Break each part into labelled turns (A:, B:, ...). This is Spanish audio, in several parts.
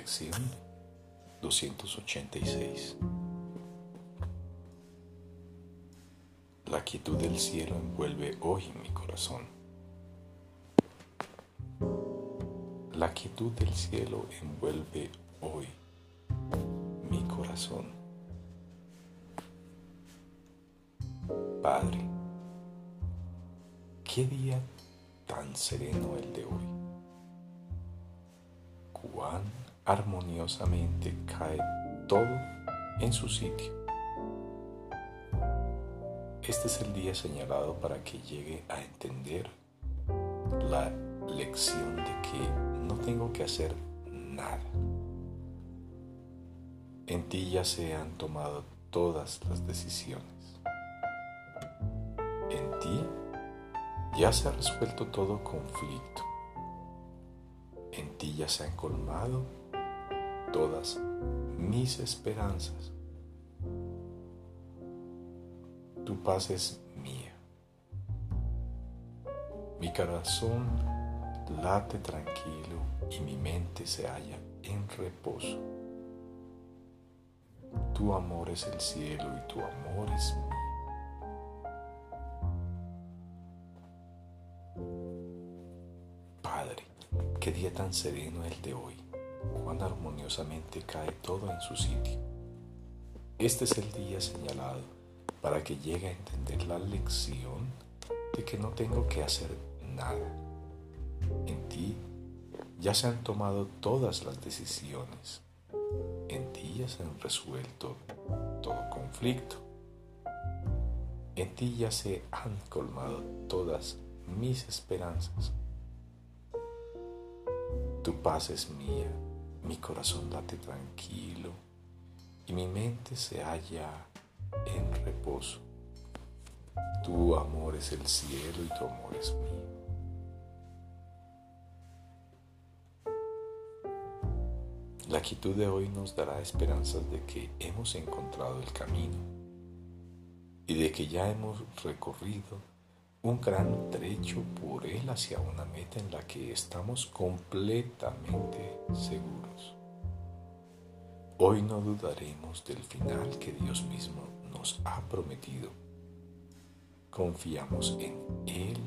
A: Lección 286. La quietud del cielo envuelve hoy mi corazón. La quietud del cielo envuelve hoy mi corazón. Padre, qué día tan sereno el de hoy. Cuán armoniosamente cae todo en su sitio. Este es el día señalado para que llegue a entender la lección de que no tengo que hacer nada. En ti ya se han tomado todas las decisiones. En ti ya se ha resuelto todo conflicto. En ti ya se han colmado todas mis esperanzas. Tu paz es mía. Mi corazón late tranquilo y mi mente se halla en reposo. Tu amor es el cielo y tu amor es mío. Padre, qué día tan sereno el de hoy cuán armoniosamente cae todo en su sitio. Este es el día señalado para que llegue a entender la lección de que no tengo que hacer nada. En ti ya se han tomado todas las decisiones. En ti ya se han resuelto todo conflicto. En ti ya se han colmado todas mis esperanzas. Tu paz es mía mi corazón late tranquilo y mi mente se halla en reposo. Tu amor es el cielo y tu amor es mío. La quietud de hoy nos dará esperanzas de que hemos encontrado el camino y de que ya hemos recorrido un gran trecho por él hacia una meta en la que estamos completamente seguros. Hoy no dudaremos del final que Dios mismo nos ha prometido. Confiamos en Él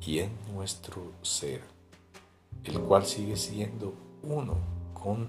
A: y en nuestro ser, el cual sigue siendo uno con.